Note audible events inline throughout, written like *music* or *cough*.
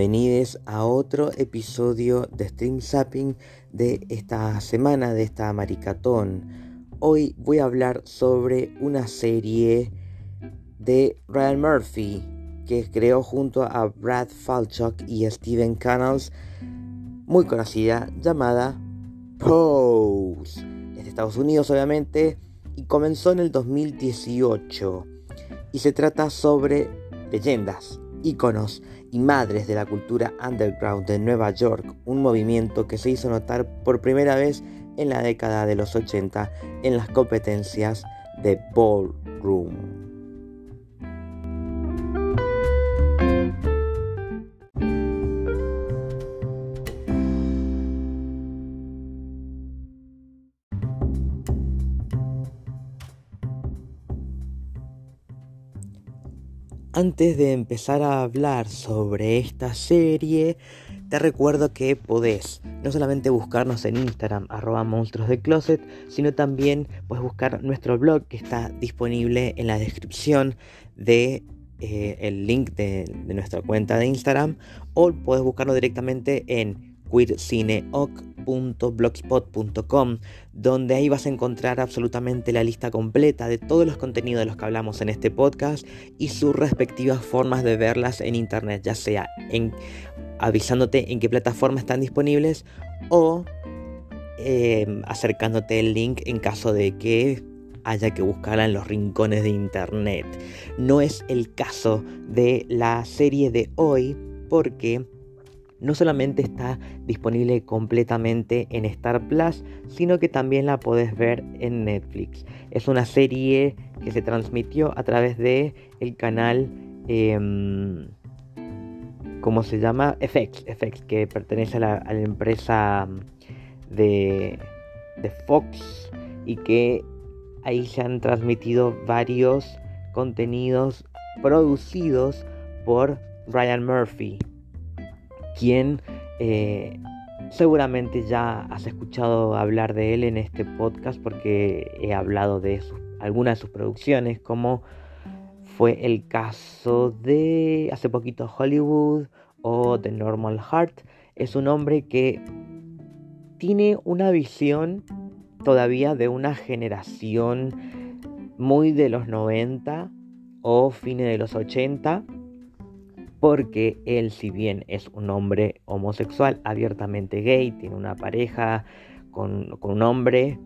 Bienvenidos a otro episodio de Stream Zapping de esta semana, de esta maricatón. Hoy voy a hablar sobre una serie de Ryan Murphy que creó junto a Brad Falchuk y Steven Canals, muy conocida, llamada Pose. Es de Estados Unidos, obviamente, y comenzó en el 2018. Y se trata sobre leyendas, íconos y madres de la cultura underground de Nueva York, un movimiento que se hizo notar por primera vez en la década de los 80 en las competencias de ballroom. Antes de empezar a hablar sobre esta serie, te recuerdo que podés no solamente buscarnos en Instagram, arroba monstruos de closet, sino también puedes buscar nuestro blog que está disponible en la descripción de eh, el link de, nuestra cuenta de Instagram o puedes buscarlo directamente en queercineoc blogspot.com donde ahí vas a encontrar absolutamente la lista completa de todos los contenidos de los que hablamos en este podcast y sus respectivas formas de verlas en internet, ya sea en avisándote en qué plataformas están disponibles o em, acercándote el link en caso de que haya que buscarla en los rincones de internet. No es el caso de la serie de hoy porque no solamente está disponible completamente en Star Plus, sino que también la podés ver en Netflix. Es una serie que se transmitió a través de el canal, eh, ¿cómo se llama? FX, FX, que pertenece a la, empresa de, de Fox y que ahí se han transmitido varios contenidos producidos por Ryan Murphy quien eh, seguramente ya has escuchado hablar de él en este podcast porque he hablado de algunas de sus producciones, como fue el caso de hace poquito Hollywood o The Normal Heart. Es un hombre que tiene una visión todavía de una generación muy de los 90 o fines de los 80 porque él, si bien es un hombre homosexual, abiertamente gay, tiene una pareja con, un hombre,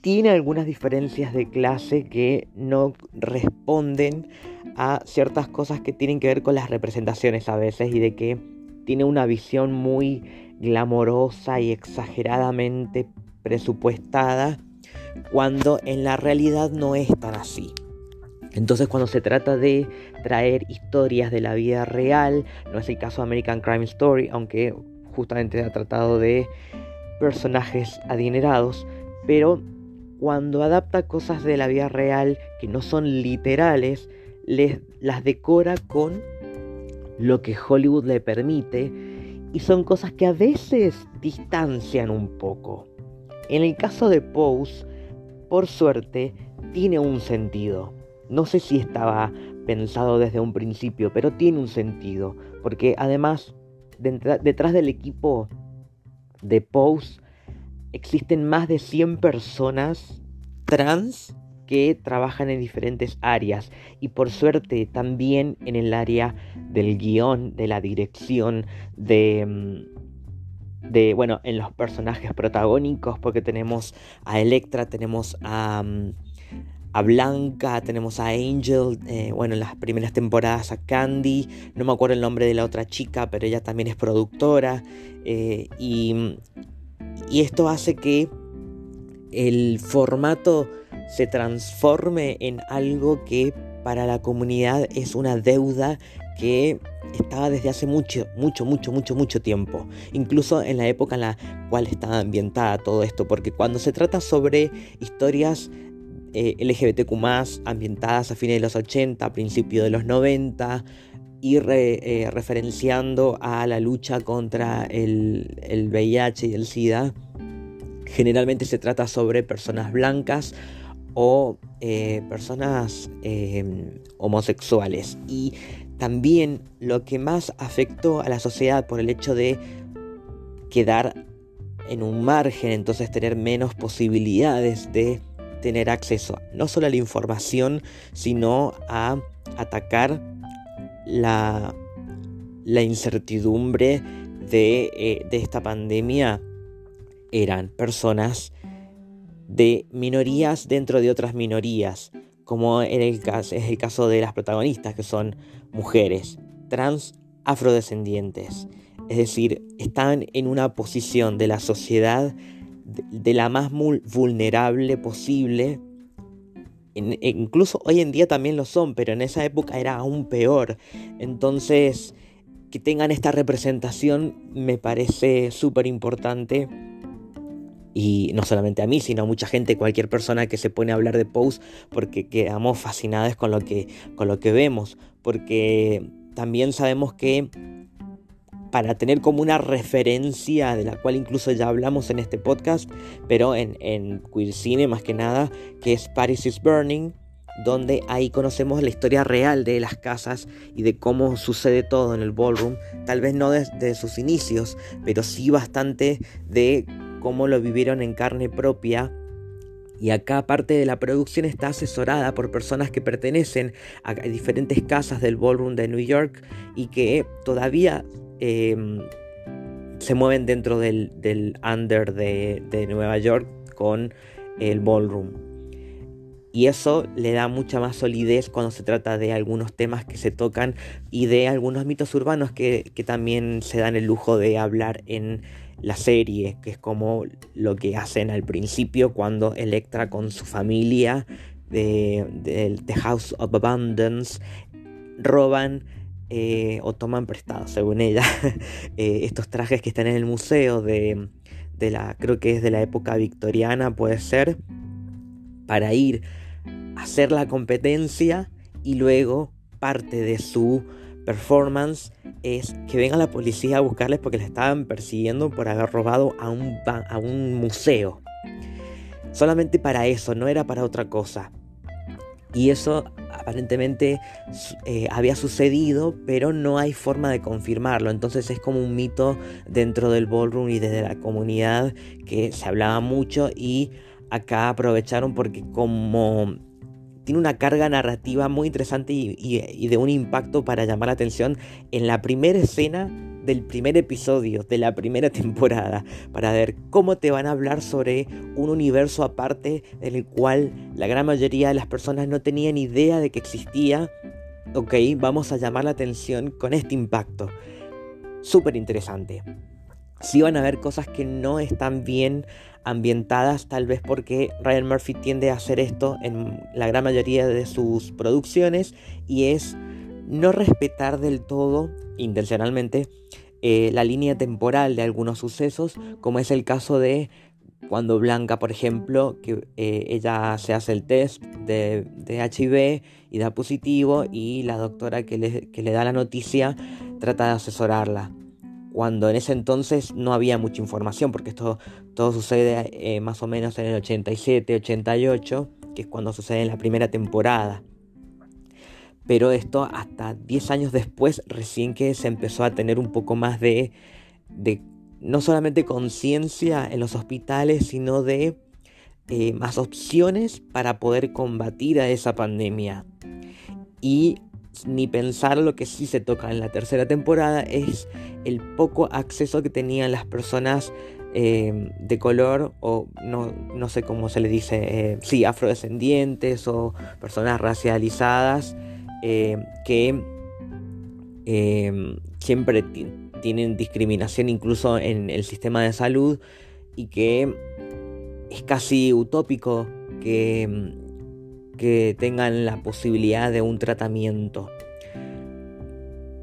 tiene algunas diferencias de clase que no responden a ciertas cosas que tienen que ver con las representaciones a veces y de que tiene una visión muy glamorosa y exageradamente presupuestada cuando en la realidad no es tan así. Entonces cuando se trata de traer historias de la vida real, no es el caso de American Crime Story, aunque justamente ha tratado de personajes adinerados, pero cuando adapta cosas de la vida real que no son literales, les, las decora con lo que Hollywood le permite y son cosas que a veces distancian un poco. En el caso de Pose, por suerte, tiene un sentido no sé si estaba pensado desde un principio, pero tiene un sentido, porque además detrás del equipo de Pose existen más de 100 personas trans que trabajan en diferentes áreas y por suerte también en el área del guion, de la dirección, de, mm, de bueno, en los personajes protagónicos, porque tenemos a Electra, tenemos a... Mm, a Blanca, tenemos a Angel, eh, bueno, en las primeras temporadas a Candy, no me acuerdo el nombre de la otra chica, pero ella también es productora, eh, y, y esto hace que el formato se transforme en algo que para la comunidad es una deuda que estaba desde hace mucho, mucho, mucho, mucho, mucho tiempo. Incluso en la época en la cual estaba ambientada todo esto. Porque cuando se trata sobre historias eh, LGBTQ ambientadas a fines de los 80, principios de los 90, y eh, referenciando a la lucha contra el, el VIH y el SIDA. Generalmente se trata sobre personas blancas o eh, personas homosexuales. Y también lo que más afectó a la sociedad por el hecho de quedar en un margen, entonces tener menos posibilidades de tener acceso no solo a la información, sino a atacar la, la incertidumbre de, eh, de esta pandemia, eran personas de minorías dentro de otras minorías, como en el caso, es el caso de las protagonistas, que son mujeres trans afrodescendientes. Es decir, están en una posición de la sociedad de, la más vulnerable posible. E incluso hoy en día también lo son, pero en esa época era aún peor. Entonces, que tengan esta representación me parece súper importante y no solamente a mí, sino a mucha gente, cualquier persona que se pone a hablar de Pose, porque quedamos fascinados con lo que, con lo que vemos, porque también sabemos que para tener como una referencia de la cual incluso ya hablamos en este podcast, pero en, en Queer Cine más que nada, que es Paris is Burning, donde ahí conocemos la historia real de las casas y de cómo sucede todo en el ballroom, tal vez no desde sus inicios, pero sí bastante de cómo lo vivieron en carne propia. Y acá parte de la producción está asesorada por personas que pertenecen a diferentes casas del ballroom de New York y que todavía em, se mueven dentro del, under de, de Nueva York con el ballroom. Y eso le da mucha más solidez cuando se trata de algunos temas que se tocan y de algunos mitos urbanos que, también se dan el lujo de hablar en la serie, que es como lo que hacen al principio cuando Electra con su familia de, The House of Abundance roban eh, o toman prestado, según ella, *laughs* eh, estos trajes que están en el museo de, de la, creo que es de la época victoriana, puede ser, para ir a hacer la competencia y luego parte de su performance es que venga la policía a buscarles porque les estaban persiguiendo por haber robado a un, a un museo. Solamente para eso, no era para otra cosa. Y eso aparentemente eh, había sucedido, pero no hay forma de confirmarlo. Entonces es como un mito dentro del ballroom y desde la comunidad que se hablaba mucho y acá aprovecharon porque como tiene una carga narrativa muy interesante y, de un impacto para llamar la atención en la primera escena del primer episodio de la primera *laughs* temporada para ver cómo te van a hablar sobre un universo aparte en el cual la gran mayoría de las personas no tenían idea de que existía. Ok, vamos a llamar la atención con este impacto. Súper interesante. Si van a ver cosas que no están bien ambientadas tal vez porque Ryan Murphy tiende a hacer esto en la gran mayoría de sus producciones y es no respetar del todo, intencionalmente, eh, la línea temporal de algunos sucesos, como es el caso de cuando Blanca, por ejemplo, que eh, ella se hace el test de, de, HIV y da positivo y la doctora que le, que le da la noticia trata de asesorarla cuando en ese entonces no había mucha información, porque esto todo sucede eh, más o menos en el 87, 88, que es cuando sucede en la primera temporada. Pero esto hasta 10 años después, recién que se empezó a tener un poco más de, de no solamente conciencia en los hospitales, sino de eh, más opciones para poder combatir a esa pandemia. Y ni pensar lo que sí se toca en la tercera temporada es el poco acceso que tenían las personas eh, de color o no, sé cómo se le dice, eh, sí, afrodescendientes o personas racializadas eh, que siempre tienen discriminación incluso en el sistema de salud y que es casi utópico que que tengan la posibilidad de un tratamiento.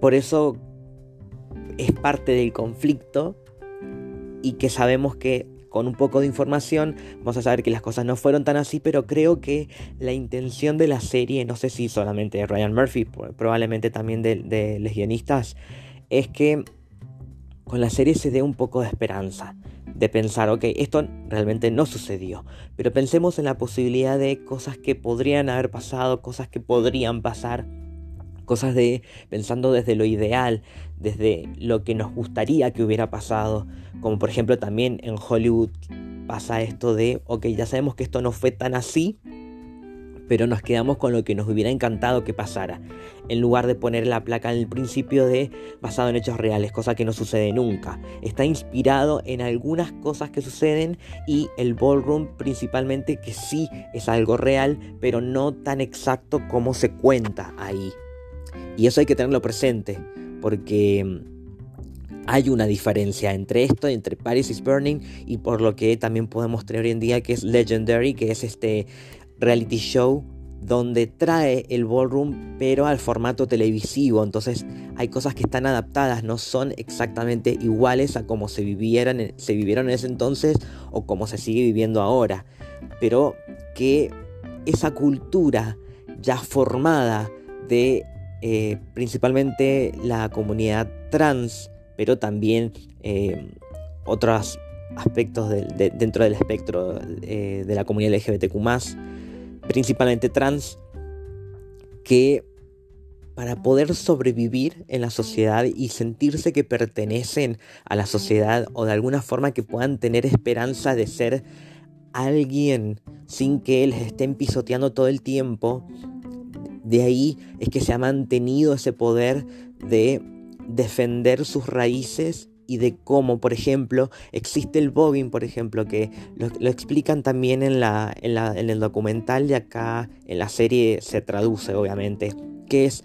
Por eso es parte del conflicto y que sabemos que con un poco de información. Vamos a saber que las cosas no fueron tan así, pero creo que la intención de la serie, no sé si solamente de Ryan Murphy, probablemente también de, de guionistas, es que con la serie se dé un poco de esperanza de pensar, ok, esto realmente no sucedió, pero pensemos en la posibilidad de cosas que podrían haber pasado, cosas que podrían pasar, cosas de pensando desde lo ideal, desde lo que nos gustaría que hubiera pasado, como por ejemplo también en Hollywood pasa esto de, ok, ya sabemos que esto no fue tan así, pero nos quedamos con lo que nos hubiera encantado que pasara, en lugar de poner la placa en el principio de basado en hechos reales, cosa que no sucede nunca. Está inspirado en algunas cosas que suceden y el ballroom principalmente que sí es algo real, pero no tan exacto como se cuenta ahí. Y eso hay que tenerlo presente, porque mm, hay una diferencia entre esto, entre Paris is Burning y por lo que también podemos tener hoy en día que es Legendary, que es este reality show donde trae el ballroom pero al formato televisivo. Entonces hay cosas que están adaptadas, no son exactamente iguales a como se, vivieran, se vivieron en ese entonces o como se sigue viviendo ahora. Pero que esa cultura ya formada de eh, principalmente la comunidad trans, pero también eh, otros aspectos dentro del espectro eh, de la comunidad LGBTQ principalmente trans, que para poder sobrevivir en la sociedad y sentirse que pertenecen a la sociedad o de alguna forma que puedan tener esperanza de ser alguien sin que les estén pisoteando todo el tiempo, de ahí es que se ha mantenido ese poder de defender sus raíces y de cómo, por ejemplo, existe el bobbing, por ejemplo, que lo, explican también en, la, en, el documental y acá en la serie se traduce, obviamente, que es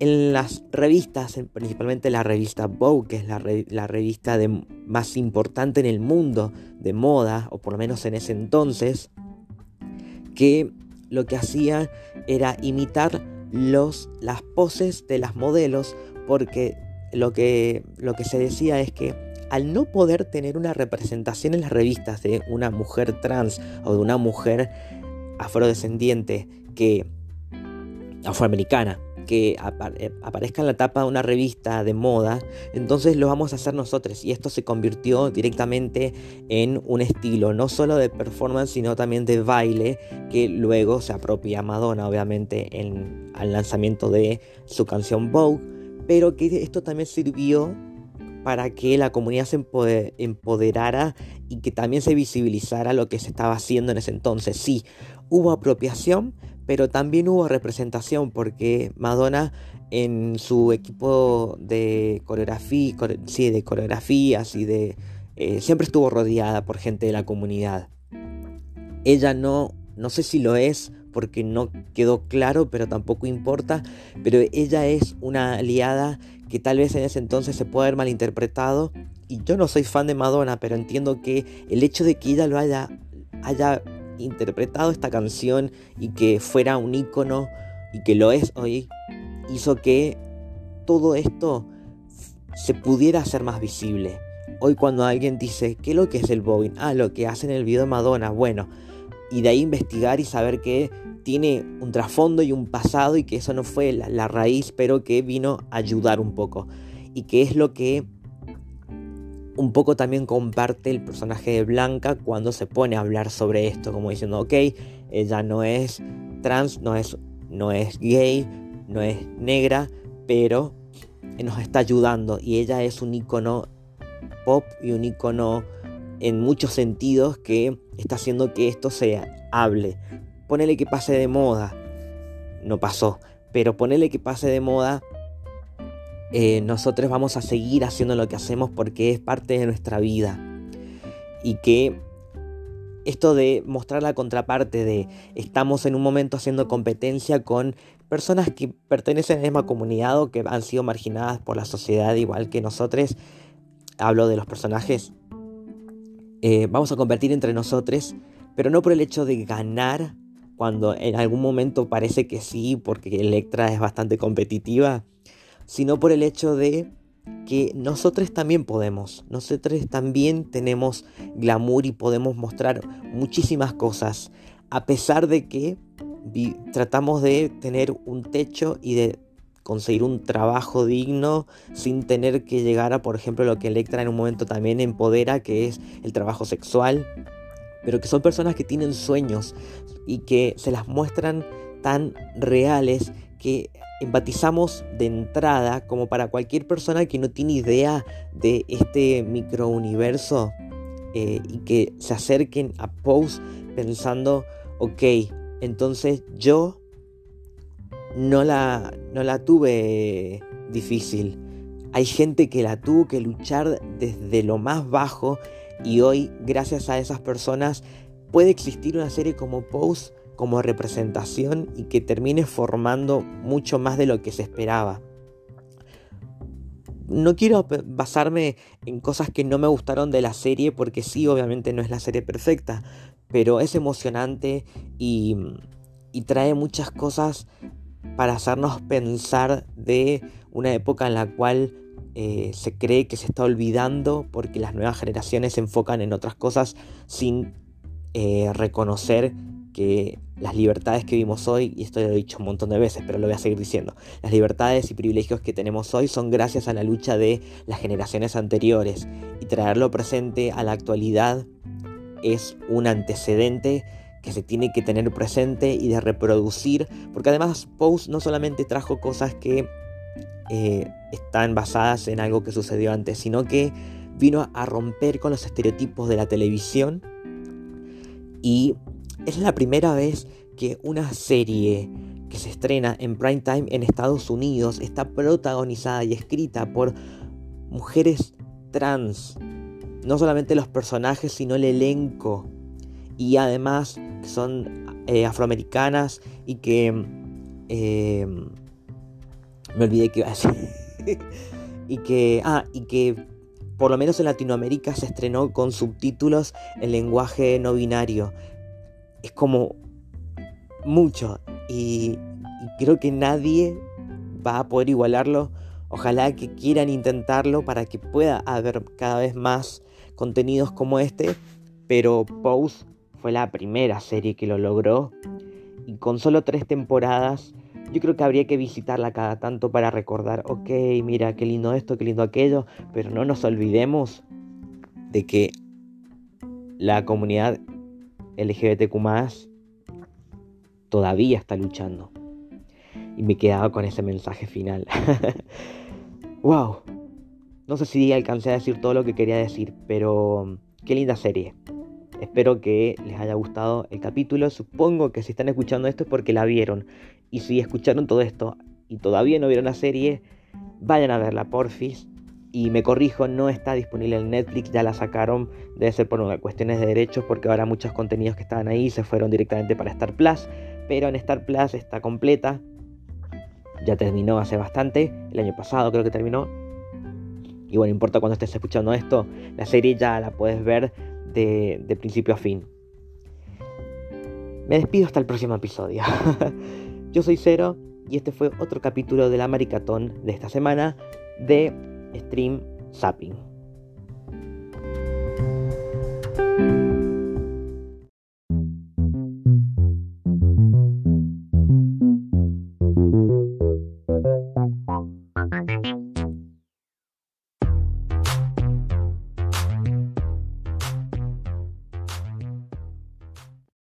en las revistas, principalmente la revista Vogue, que es la, la revista de, más importante en el mundo de moda, o por lo menos en ese entonces, que lo que hacía era imitar los, las poses de las modelos porque lo que, lo que se decía es que al no poder tener una representación en las revistas de una mujer trans o de una mujer afrodescendiente que afroamericana que eh, aparezca en la tapa de una revista de moda, entonces lo vamos a hacer nosotros. Y esto se convirtió directamente en un estilo, no solo de performance, sino también de baile, que luego se apropia Madonna, obviamente, en, al lanzamiento de su canción Vogue pero que esto también sirvió para que la comunidad se empoderara y que también se visibilizara lo que se estaba haciendo en ese entonces. Sí, hubo apropiación, pero también hubo representación porque Madonna en su equipo de coreografía, sí, de coreografías y de... Eh, siempre estuvo rodeada por gente de la comunidad. Ella no, no sé si lo es porque no quedó claro, pero tampoco importa. Pero ella es una aliada que tal vez en ese entonces se puede haber malinterpretado. Y yo no soy fan de Madonna, pero entiendo que el hecho de que ella lo haya, haya interpretado esta canción y que fuera un icono y que lo es hoy, hizo que todo esto se pudiera hacer más visible. Hoy cuando alguien dice, ¿qué es lo que es el bobbing? Ah, lo que hace en el video de Madonna. Bueno, y de ahí investigar y saber que tiene un trasfondo y un pasado y que eso no fue la, raíz, pero que vino a ayudar un poco. Y que es lo que un poco también comparte el personaje de Blanca cuando se pone a hablar sobre esto, como diciendo, ok, ella no es trans, no es, no es gay, no es negra, pero nos está ayudando y ella es un icono pop y un icono en muchos sentidos que está haciendo que esto se hable. Ponele que pase de moda. No pasó. Pero ponele que pase de moda. Eh, nosotros vamos a seguir haciendo lo que hacemos porque es parte de nuestra vida. Y que esto de mostrar la contraparte de estamos en un momento haciendo competencia con personas que pertenecen a la misma comunidad o que han sido marginadas por la sociedad igual que nosotros. Hablo de los personajes eh, vamos a competir entre nosotros, pero no por el hecho de ganar, cuando en algún momento parece que sí, porque Electra es bastante competitiva, sino por el hecho de que nosotros también podemos, nosotros también tenemos glamour y podemos mostrar muchísimas cosas, a pesar de que tratamos de tener un techo y de conseguir un trabajo digno sin tener que llegar a, por ejemplo, lo que Electra en un momento también empodera, que es el trabajo sexual, pero que son personas que tienen sueños y que se las muestran tan reales que empatizamos de entrada como para cualquier persona que no tiene idea de este microuniverso eh, y que se acerquen a Pose pensando, ok, entonces yo no la, no la tuve difícil. Hay gente que la tuvo que luchar desde lo más bajo y hoy, gracias a esas personas, puede existir una serie como Pose como representación y que termine formando mucho más de lo que se esperaba. No quiero basarme en cosas que no me gustaron de la serie porque sí, obviamente no es la serie perfecta, pero es emocionante y, trae muchas cosas para hacernos pensar de una época en la cual eh, se cree que se está olvidando porque las nuevas generaciones se enfocan en otras cosas sin eh, reconocer las libertades que vimos hoy, y esto lo he dicho un montón de veces, pero lo voy a seguir diciendo, las libertades y privilegios que tenemos hoy son gracias a la lucha de las generaciones anteriores y traerlo presente a la actualidad es un antecedente que se tiene que tener presente y de reproducir, porque además Pose no solamente trajo cosas que eh, están basadas en algo que sucedió antes, sino que vino a romper con los estereotipos de la televisión y es la primera vez que una serie que se estrena en prime time en Estados Unidos está protagonizada y escrita por mujeres trans. No solamente los personajes, sino el elenco. Y además que son eh, afroamericanas y que... Em, me olvidé que iba a decir. *laughs* y que... Ah, y que por lo menos en Latinoamérica se estrenó con subtítulos en lenguaje no binario es como mucho y, creo que nadie va a poder igualarlo. Ojalá que quieran intentarlo para que pueda haber cada vez más contenidos como este. Pero Pose fue la primera serie que lo logró. Y con solo tres temporadas, yo creo que habría que visitarla cada tanto para recordar, ok, mira, qué lindo esto, qué lindo aquello. Pero no nos olvidemos de que la comunidad LGBTQ todavía está luchando. Y me quedaba con ese mensaje final. *laughs* wow. No sé si alcancé a decir todo lo que quería decir, pero qué linda serie. Espero que les haya gustado el capítulo. Supongo que si están escuchando esto es porque la vieron. Y si escucharon todo esto y todavía no vieron la serie, vayan a verla, porfis. Y me corrijo, no está disponible en Netflix, ya la sacaron, debe ser por cuestiones de derechos, porque ahora muchos contenidos que estaban ahí se fueron directamente para Star Plus, pero en Star Plus está completa, ya terminó hace bastante, el año pasado creo que terminó. Y bueno, importa cuando estés escuchando esto, la serie ya la puedes ver de, de principio a fin. Me despido hasta el próximo episodio. *laughs* Yo soy Cero y este fue otro capítulo de la Maricatón de esta semana de Stream Zapping.